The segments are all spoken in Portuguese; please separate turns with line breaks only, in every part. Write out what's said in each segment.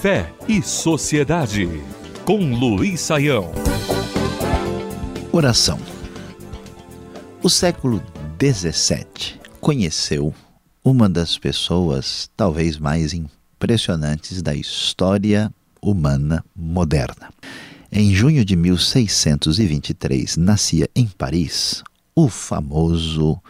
Fé e Sociedade, com Luiz Saião.
Oração. O século XVII conheceu uma das pessoas talvez mais impressionantes da história humana moderna. Em junho de 1623, nascia em Paris o famoso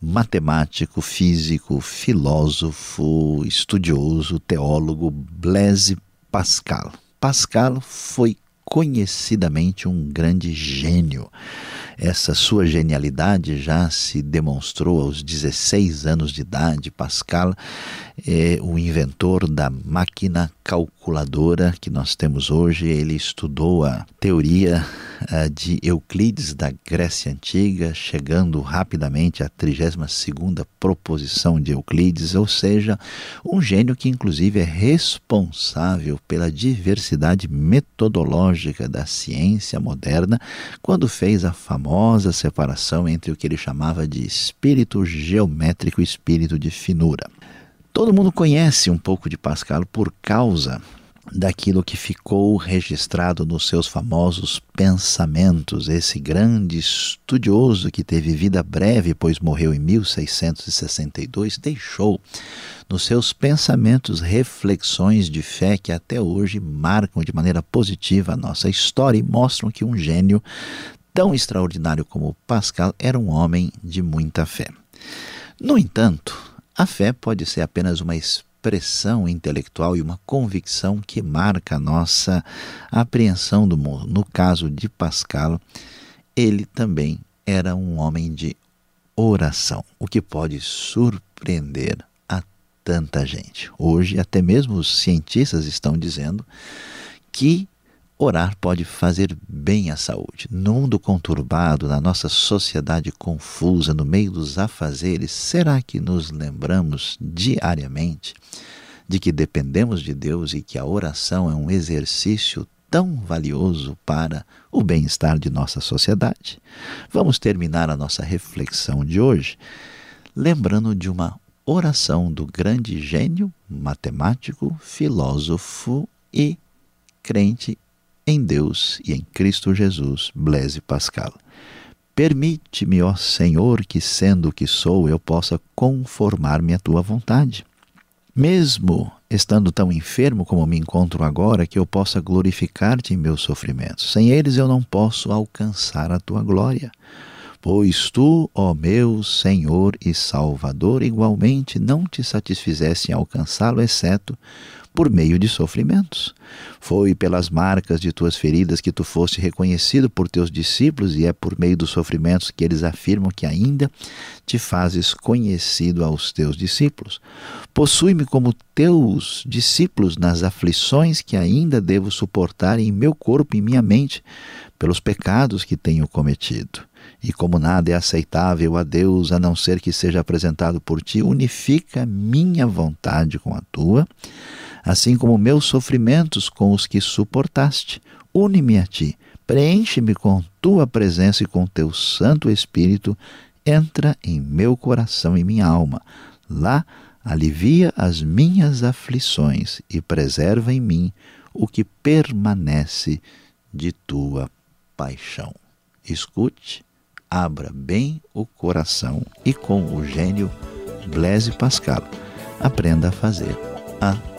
matemático, físico, filósofo, estudioso, teólogo Blaise Pascal. Pascal foi conhecidamente um grande gênio. Essa sua genialidade já se demonstrou aos 16 anos de idade. Pascal é o inventor da máquina calculadora que nós temos hoje. Ele estudou a teoria uh, de Euclides da Grécia Antiga, chegando rapidamente à 32ª proposição de Euclides, ou seja, um gênio que inclusive é responsável pela diversidade metodológica da ciência moderna, quando fez a famosa separação entre o que ele chamava de espírito geométrico e espírito de finura. Todo mundo conhece um pouco de Pascal por causa daquilo que ficou registrado nos seus famosos pensamentos. Esse grande estudioso que teve vida breve, pois morreu em 1662, deixou nos seus pensamentos reflexões de fé que até hoje marcam de maneira positiva a nossa história e mostram que um gênio tão extraordinário como Pascal era um homem de muita fé. No entanto, a fé pode ser apenas uma expressão intelectual e uma convicção que marca a nossa apreensão do mundo. No caso de Pascal, ele também era um homem de oração, o que pode surpreender a tanta gente. Hoje, até mesmo os cientistas estão dizendo que Orar pode fazer bem à saúde. No mundo conturbado, na nossa sociedade confusa, no meio dos afazeres, será que nos lembramos diariamente de que dependemos de Deus e que a oração é um exercício tão valioso para o bem-estar de nossa sociedade? Vamos terminar a nossa reflexão de hoje lembrando de uma oração do grande gênio, matemático, filósofo e crente em Deus e em Cristo Jesus, Blaise Pascal. Permite-me, ó Senhor, que sendo o que sou, eu possa conformar-me à tua vontade. Mesmo estando tão enfermo como me encontro agora, que eu possa glorificar-te em meus sofrimentos. Sem eles eu não posso alcançar a tua glória. Pois tu, ó meu Senhor e Salvador, igualmente não te satisfizesse em alcançá-lo, exceto por meio de sofrimentos. Foi pelas marcas de tuas feridas que tu foste reconhecido por teus discípulos, e é por meio dos sofrimentos que eles afirmam que ainda te fazes conhecido aos teus discípulos. Possui-me como teus discípulos nas aflições que ainda devo suportar em meu corpo e minha mente, pelos pecados que tenho cometido. E como nada é aceitável a Deus a não ser que seja apresentado por ti, unifica minha vontade com a tua assim como meus sofrimentos com os que suportaste. Une-me a ti, preenche-me com tua presença e com teu Santo Espírito, entra em meu coração e minha alma. Lá alivia as minhas aflições e preserva em mim o que permanece de tua paixão. Escute, abra bem o coração e com o gênio Blaise Pascal aprenda a fazer a